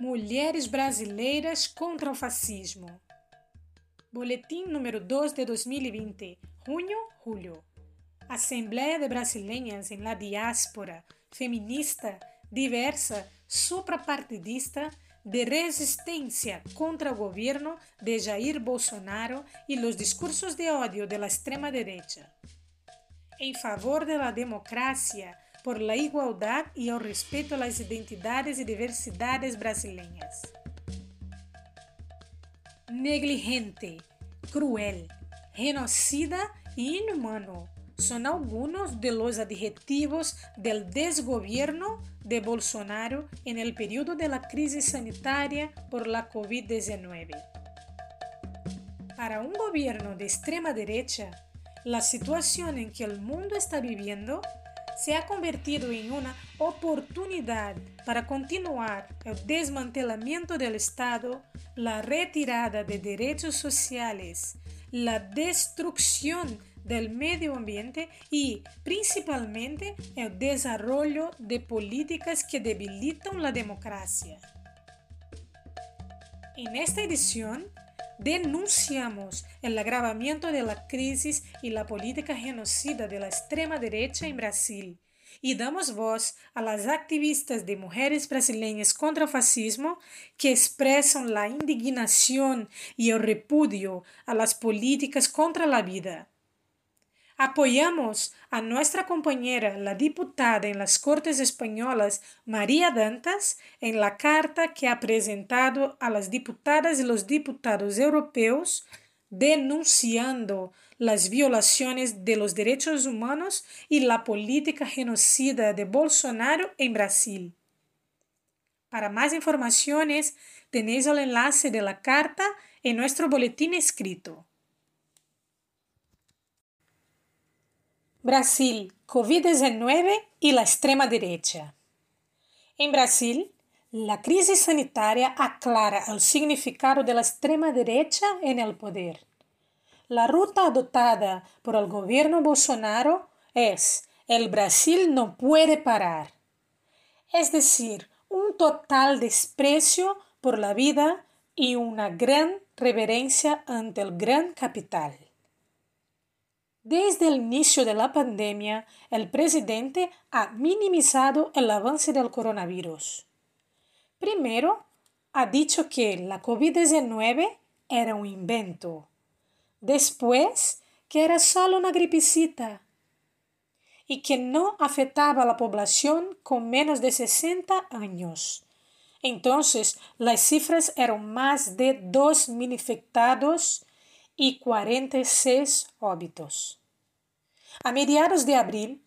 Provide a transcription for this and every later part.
Mulheres brasileiras contra o fascismo. Boletim número 2 de 2020, junho-julho. Assembleia de Brasileiras em la Diáspora, feminista, diversa, suprapartidista, de resistência contra o governo de Jair Bolsonaro e os discursos de ódio de la extrema derecha. Em favor de la democracia, por la igualdad y el respeto a las identidades y diversidades brasileñas. Negligente, cruel, genocida y inhumano son algunos de los adjetivos del desgobierno de Bolsonaro en el periodo de la crisis sanitaria por la COVID-19. Para un gobierno de extrema derecha, la situación en que el mundo está viviendo se ha convertido en una oportunidad para continuar el desmantelamiento del Estado, la retirada de derechos sociales, la destrucción del medio ambiente y principalmente el desarrollo de políticas que debilitan la democracia. En esta edición denunciamos el agravamiento de la crisis y la política genocida de la extrema derecha en Brasil y damos voz a las activistas de mujeres brasileñas contra el fascismo que expresan la indignación y el repudio a las políticas contra la vida. Apoyamos a nuestra compañera, la diputada en las Cortes Españolas, María Dantas, en la carta que ha presentado a las diputadas y los diputados europeos denunciando las violaciones de los derechos humanos y la política genocida de Bolsonaro en Brasil. Para más informaciones, tenéis el enlace de la carta en nuestro boletín escrito. Brasil, Covid-19 y la extrema derecha. En Brasil, la crisis sanitaria aclara el significado de la extrema derecha en el poder. La ruta adoptada por el gobierno Bolsonaro es el Brasil no puede parar. Es decir, un total desprecio por la vida y una gran reverencia ante el gran capital. Desde el inicio de la pandemia, el presidente ha minimizado el avance del coronavirus. Primero, ha dicho que la COVID-19 era un invento. Después, que era solo una gripicita y que no afectaba a la población con menos de 60 años. Entonces, las cifras eran más de 2.000 infectados y 46 óbitos. A mediados de abril,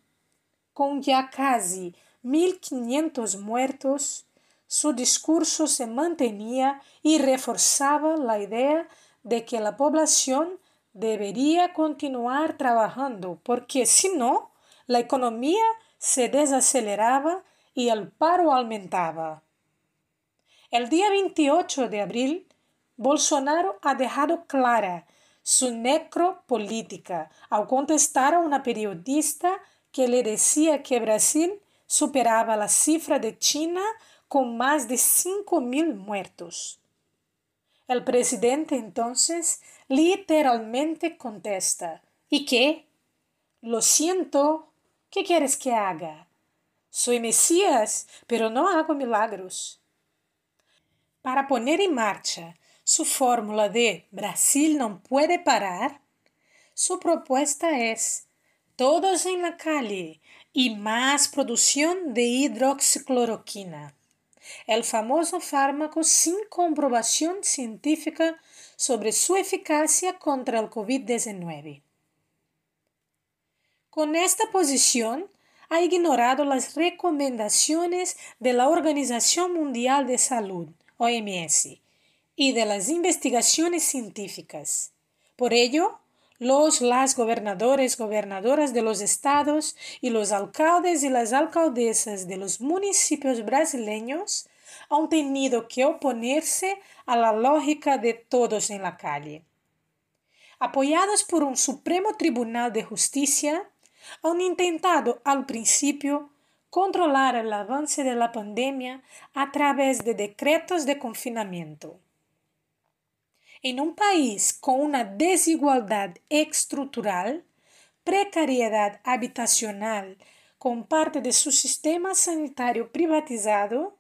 con ya casi 1.500 muertos, su discurso se mantenía y reforzaba la idea de que la población debería continuar trabajando, porque si no, la economía se desaceleraba y el paro aumentaba. El día 28 de abril, Bolsonaro ha dejado clara su necropolítica al contestar a una periodista que le decía que Brasil superaba la cifra de China con más de 5.000 muertos. El presidente entonces literalmente contesta, ¿y qué? Lo siento, ¿qué quieres que haga? Soy Mesías, pero no hago milagros. Para poner en marcha su fórmula de Brasil no puede parar, su propuesta es todos en la calle y más producción de hidroxicloroquina, el famoso fármaco sin comprobación científica sobre su eficacia contra el COVID-19. Con esta posición, ha ignorado las recomendaciones de la Organización Mundial de Salud, OMS, y de las investigaciones científicas. Por ello, los las gobernadores, gobernadoras de los estados y los alcaldes y las alcaldesas de los municipios brasileños han tenido que oponerse a la lógica de todos en la calle. Apoyados por un Supremo Tribunal de Justicia, han intentado al principio controlar el avance de la pandemia a través de decretos de confinamiento. En un país con una desigualdad estructural, precariedad habitacional con parte de su sistema sanitario privatizado,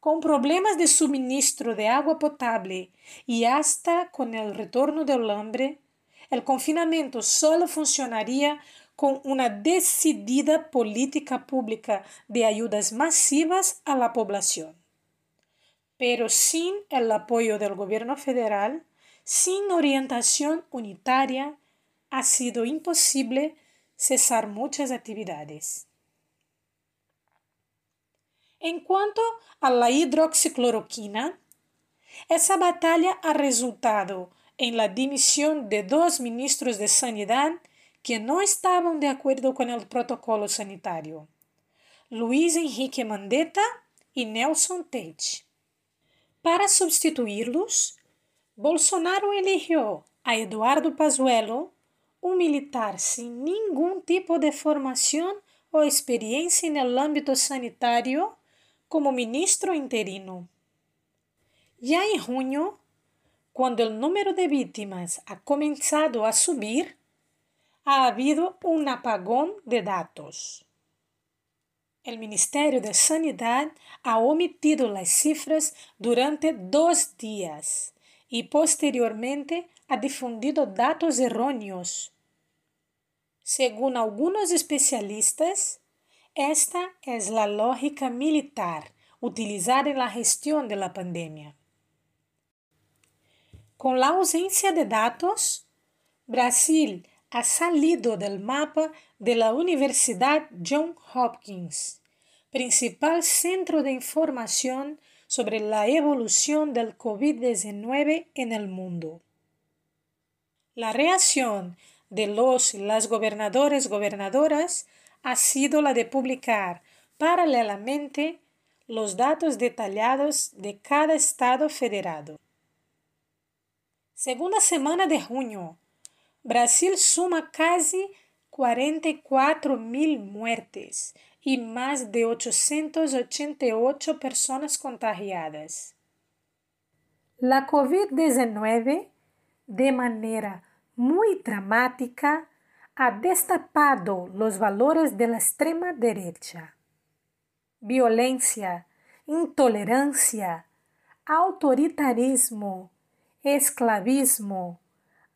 con problemas de suministro de agua potable y hasta con el retorno del hambre, el confinamiento solo funcionaría con una decidida política pública de ayudas masivas a la población. Pero sin el apoyo del gobierno federal, sin orientación unitaria, ha sido imposible cesar muchas actividades. En cuanto a la hidroxicloroquina, esa batalla ha resultado en la dimisión de dos ministros de Sanidad que no estaban de acuerdo con el protocolo sanitario, Luis Enrique Mandetta y Nelson Tate. Para sustituirlos, Bolsonaro eligió a Eduardo Pazuello, un militar sin ningún tipo de formación o experiencia en el ámbito sanitario, como ministro interino. Ya en junio, cuando el número de víctimas ha comenzado a subir, ha habido un apagón de datos. El Ministerio de Sanidad ha omitido las cifras durante dos días y posteriormente ha difundido datos erróneos. Según algunos especialistas, esta es la lógica militar utilizada en la gestión de la pandemia. Con la ausencia de datos, Brasil ha salido del mapa de la Universidad John Hopkins, principal centro de información sobre la evolución del COVID-19 en el mundo. La reacción de los y las gobernadores gobernadoras ha sido la de publicar paralelamente los datos detallados de cada estado federado. Segunda semana de junio, Brasil suma casi 44 mil muertes y más de 888 personas contagiadas. La COVID-19, de manera muy dramática, ha destapado los valores de la extrema derecha. Violencia, intolerancia, autoritarismo, esclavismo,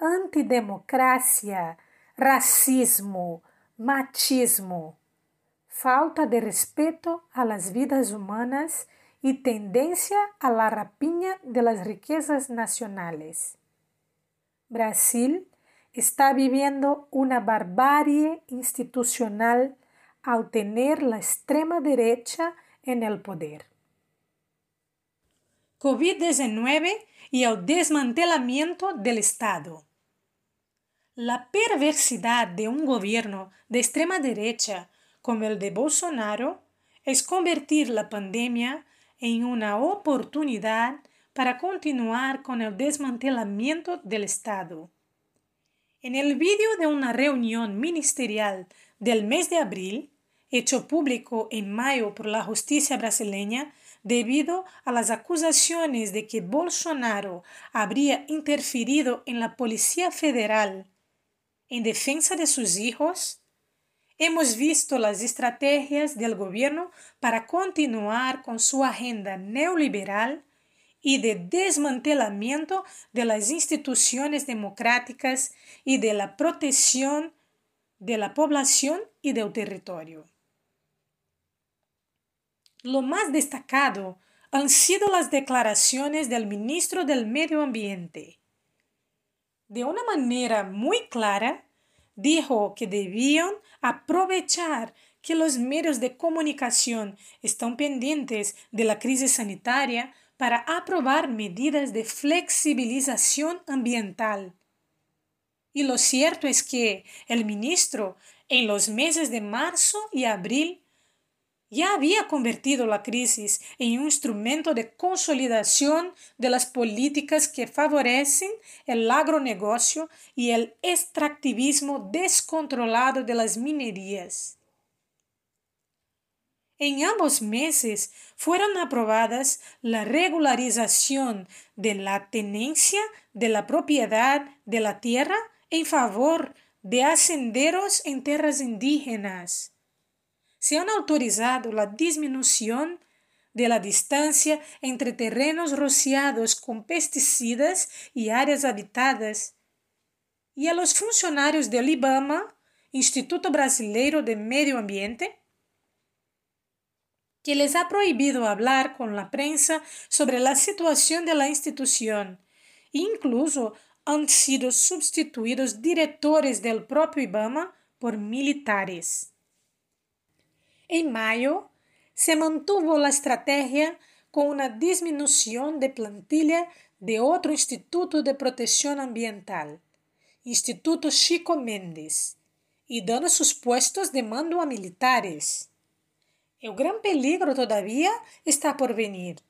antidemocracia, racismo, machismo falta de respeto a las vidas humanas y tendencia a la rapiña de las riquezas nacionales. Brasil está viviendo una barbarie institucional al tener la extrema derecha en el poder. COVID-19 y el desmantelamiento del Estado. La perversidad de un gobierno de extrema derecha como el de Bolsonaro es convertir la pandemia en una oportunidad para continuar con el desmantelamiento del Estado. En el vídeo de una reunión ministerial del mes de abril, hecho público en mayo por la justicia brasileña debido a las acusaciones de que Bolsonaro habría interferido en la Policía Federal en defensa de sus hijos, Hemos visto las estrategias del gobierno para continuar con su agenda neoliberal y de desmantelamiento de las instituciones democráticas y de la protección de la población y del territorio. Lo más destacado han sido las declaraciones del ministro del Medio Ambiente. De una manera muy clara, dijo que debían aprovechar que los medios de comunicación están pendientes de la crisis sanitaria para aprobar medidas de flexibilización ambiental. Y lo cierto es que el ministro en los meses de marzo y abril ya había convertido la crisis en un instrumento de consolidación de las políticas que favorecen el agronegocio y el extractivismo descontrolado de las minerías. En ambos meses fueron aprobadas la regularización de la tenencia de la propiedad de la tierra en favor de hacenderos en tierras indígenas. Se han autorizado la disminución de la distancia entre terrenos rociados con pesticidas y áreas habitadas. Y a los funcionarios del IBAMA, Instituto Brasileiro de Medio Ambiente, que les ha prohibido hablar con la prensa sobre la situación de la institución. Incluso han sido sustituidos directores del propio IBAMA por militares. En mayo, se mantuvo la estrategia con una disminución de plantilla de otro Instituto de Protección Ambiental, Instituto Chico Mendes, y dando sus puestos de mando a militares. El gran peligro todavía está por venir,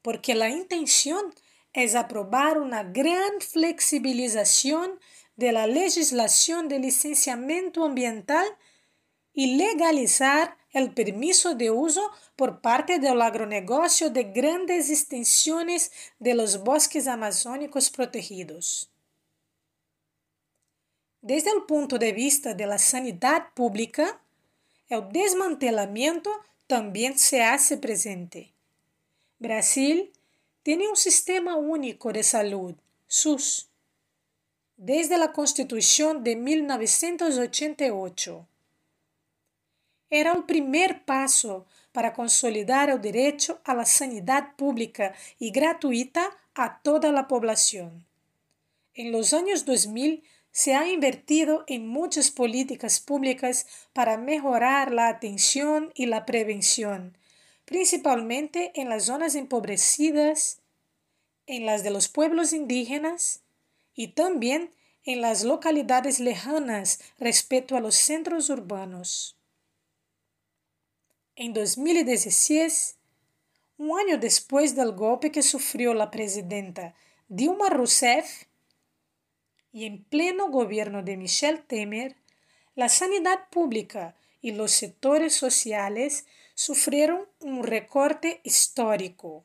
porque la intención es aprobar una gran flexibilización de la legislación de licenciamiento ambiental y legalizar el permiso de uso por parte del agronegocio de grandes extensiones de los bosques amazónicos protegidos. Desde el punto de vista de la sanidad pública, el desmantelamiento también se hace presente. Brasil tiene un sistema único de salud, SUS, desde la Constitución de 1988. Era el primer paso para consolidar el derecho a la sanidad pública y gratuita a toda la población. En los años 2000 se ha invertido en muchas políticas públicas para mejorar la atención y la prevención, principalmente en las zonas empobrecidas, en las de los pueblos indígenas y también en las localidades lejanas respecto a los centros urbanos. En 2016, un año después del golpe que sufrió la presidenta Dilma Rousseff, y en pleno gobierno de Michel Temer, la sanidad pública y los sectores sociales sufrieron un recorte histórico.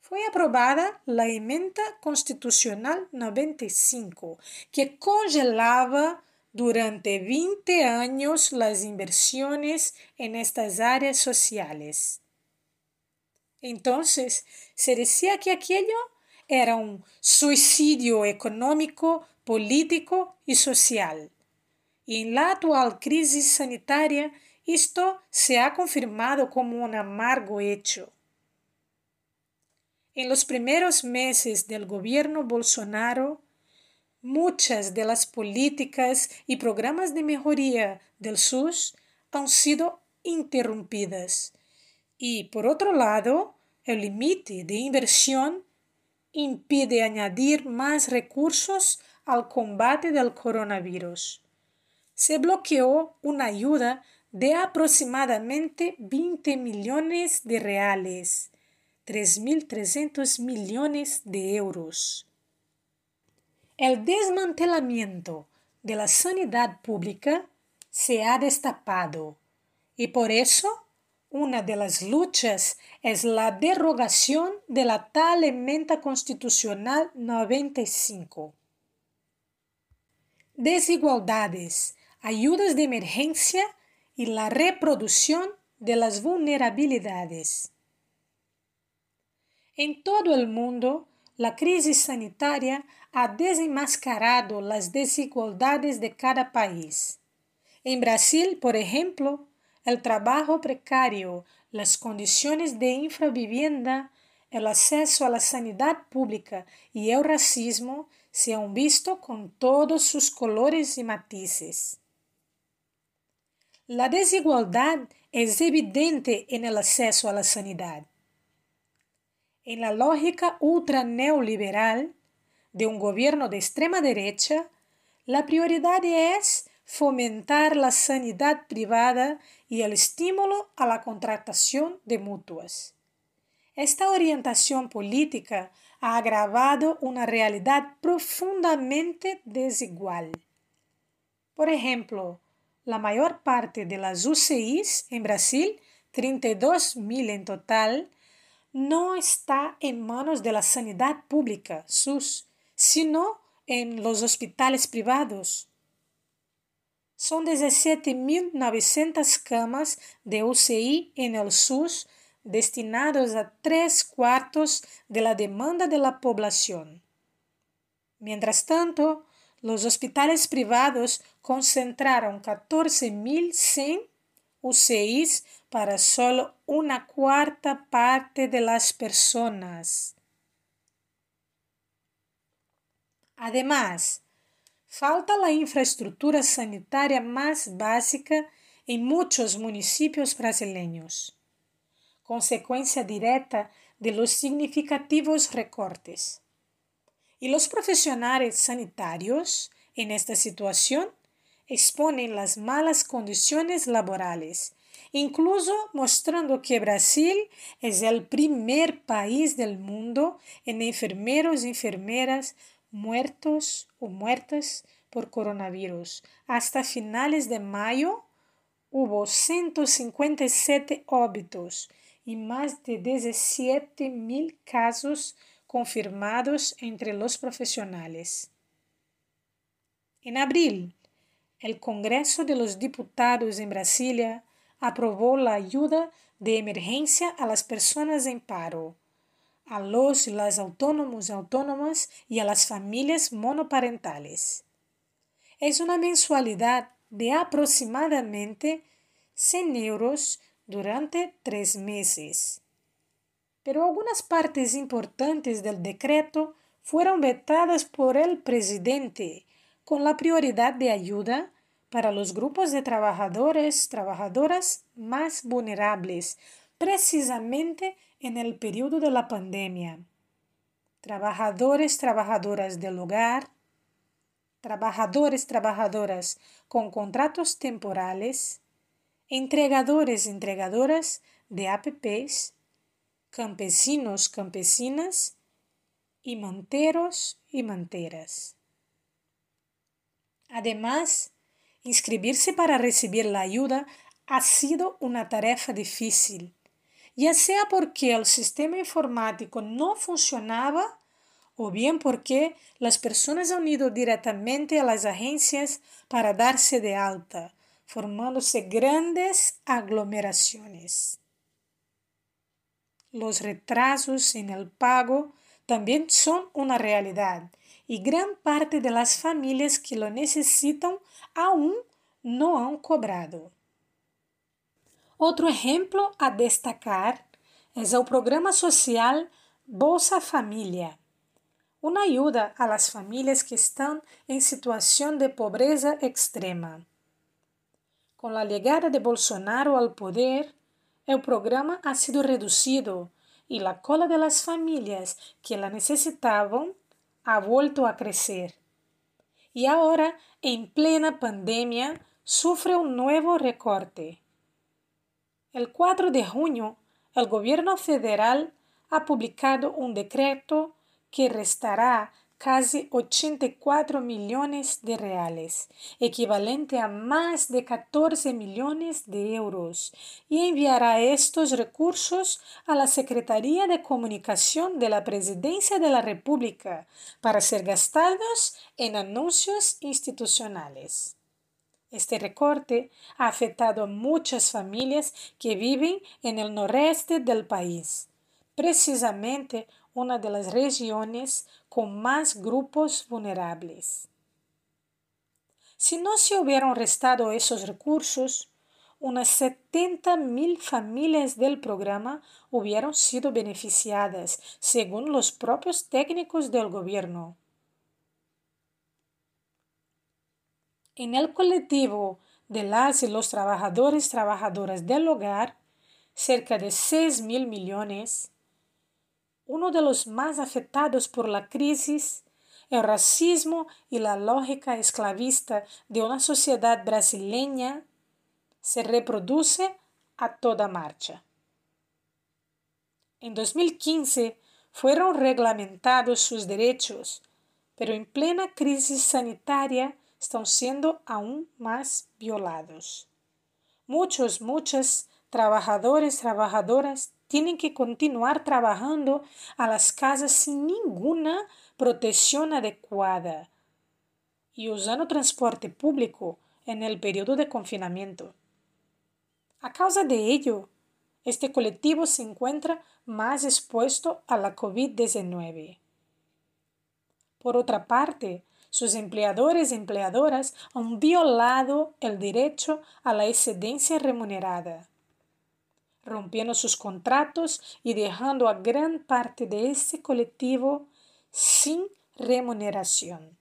Fue aprobada la enmienda constitucional 95, que congelaba durante 20 años las inversiones en estas áreas sociales. Entonces, se decía que aquello era un suicidio económico, político y social. Y en la actual crisis sanitaria esto se ha confirmado como un amargo hecho. En los primeros meses del gobierno Bolsonaro, muchas de las políticas y programas de mejoría del SUS han sido interrumpidas. Y por otro lado, el límite de inversión impide añadir más recursos al combate del coronavirus. Se bloqueó una ayuda de aproximadamente 20 millones de reales, 3.300 millones de euros. El desmantelamiento de la sanidad pública se ha destapado y por eso una de las luchas es la derogación de la tal enmienda constitucional 95. Desigualdades, ayudas de emergencia y la reproducción de las vulnerabilidades. En todo el mundo, la crisis sanitaria ha desenmascarado las desigualdades de cada país. En Brasil, por ejemplo, el trabajo precario, las condiciones de infravivienda, el acceso a la sanidad pública y el racismo se han visto con todos sus colores y matices. La desigualdad es evidente en el acceso a la sanidad. En la lógica ultra neoliberal de un gobierno de extrema derecha, la prioridad es fomentar la sanidad privada y el estímulo a la contratación de mutuas. Esta orientación política ha agravado una realidad profundamente desigual. Por ejemplo, la mayor parte de las UCIs en Brasil, 32.000 en total, no está en manos de la sanidad pública, SUS, sino en los hospitales privados. Son 17.900 camas de UCI en el SUS destinados a tres cuartos de la demanda de la población. Mientras tanto, los hospitales privados concentraron 14.100 UCIs para solo una cuarta parte de las personas. Además, falta la infraestructura sanitaria más básica en muchos municipios brasileños, consecuencia directa de los significativos recortes. Y los profesionales sanitarios en esta situación exponen las malas condiciones laborales, incluso mostrando que Brasil es el primer país del mundo en enfermeros y enfermeras muertos o muertas por coronavirus. Hasta finales de mayo hubo 157 óbitos y más de 17 mil casos confirmados entre los profesionales. En abril, el Congreso de los Diputados en Brasilia aprobó la ayuda de emergencia a las personas en paro, a los y las autónomos y autónomas y a las familias monoparentales. Es una mensualidad de aproximadamente 100 euros durante tres meses. Pero algunas partes importantes del decreto fueron vetadas por el presidente con la prioridad de ayuda para los grupos de trabajadores, trabajadoras más vulnerables, precisamente en el periodo de la pandemia. Trabajadores, trabajadoras del hogar, trabajadores, trabajadoras con contratos temporales, entregadores, entregadoras de APPs, campesinos, campesinas y manteros y manteras. Además, inscribirse para recibir la ayuda ha sido una tarea difícil, ya sea porque el sistema informático no funcionaba o bien porque las personas han ido directamente a las agencias para darse de alta, formándose grandes aglomeraciones. Los retrasos en el pago también son una realidad y gran parte de las familias que lo necesitan aún no han cobrado. Otro ejemplo a destacar es el programa social Bolsa Familia, una ayuda a las familias que están en situación de pobreza extrema. Con la llegada de Bolsonaro al poder, el programa ha sido reducido y la cola de las familias que la necesitaban ha vuelto a crecer. Y ahora, en plena pandemia, sufre un nuevo recorte. El 4 de junio, el gobierno federal ha publicado un decreto que restará casi 84 millones de reales, equivalente a más de 14 millones de euros, y enviará estos recursos a la Secretaría de Comunicación de la Presidencia de la República para ser gastados en anuncios institucionales. Este recorte ha afectado a muchas familias que viven en el noreste del país, precisamente una de las regiones con más grupos vulnerables. Si no se hubieran restado esos recursos, unas 70 mil familias del programa hubieran sido beneficiadas, según los propios técnicos del gobierno. En el colectivo de las y los trabajadores trabajadoras del hogar, cerca de 6 mil millones, uno de los más afectados por la crisis, el racismo y la lógica esclavista de una sociedad brasileña se reproduce a toda marcha. En 2015 fueron reglamentados sus derechos, pero en plena crisis sanitaria están siendo aún más violados. Muchos, muchas trabajadores, trabajadoras tienen que continuar trabajando a las casas sin ninguna protección adecuada y usando transporte público en el periodo de confinamiento. A causa de ello, este colectivo se encuentra más expuesto a la COVID-19. Por otra parte, sus empleadores y empleadoras han violado el derecho a la excedencia remunerada, rompiendo sus contratos y dejando a gran parte de este colectivo sin remuneración.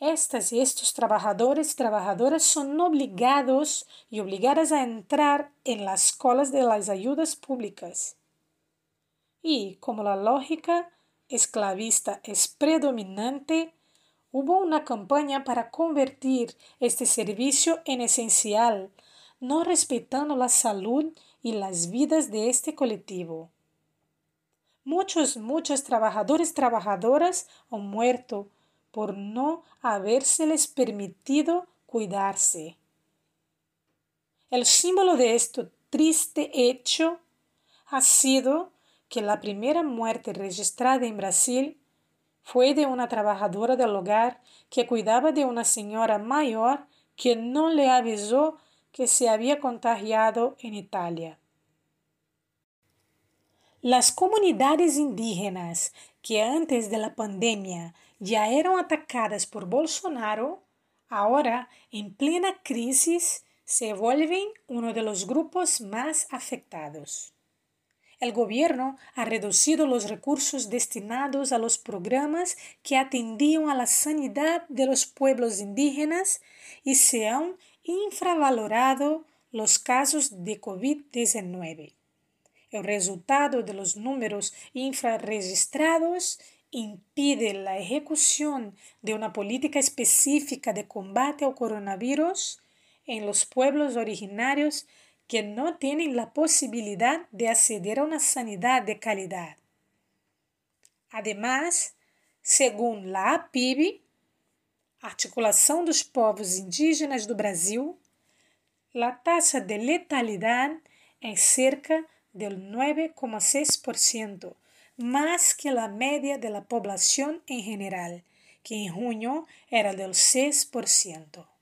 Estas y estos trabajadores y trabajadoras son obligados y obligadas a entrar en las colas de las ayudas públicas. Y como la lógica esclavista es predominante, hubo una campaña para convertir este servicio en esencial, no respetando la salud y las vidas de este colectivo. Muchos, muchos trabajadores trabajadoras han muerto por no habérseles permitido cuidarse. El símbolo de este triste hecho ha sido que la primera muerte registrada en Brasil fue de una trabajadora del hogar que cuidaba de una señora mayor que no le avisó que se había contagiado en Italia. Las comunidades indígenas que antes de la pandemia ya eran atacadas por Bolsonaro, ahora en plena crisis se vuelven uno de los grupos más afectados. El gobierno ha reducido los recursos destinados a los programas que atendían a la sanidad de los pueblos indígenas y se han infravalorado los casos de COVID-19. El resultado de los números infrarregistrados impide la ejecución de una política específica de combate al coronavirus en los pueblos originarios que no tienen la posibilidad de acceder a una sanidad de calidad. Además, según la APIB, Articulação dos Povos Indígenas do Brasil, la tasa de letalidad es cerca del 9,6%, más que la media de la población en general, que en junio era del 6%.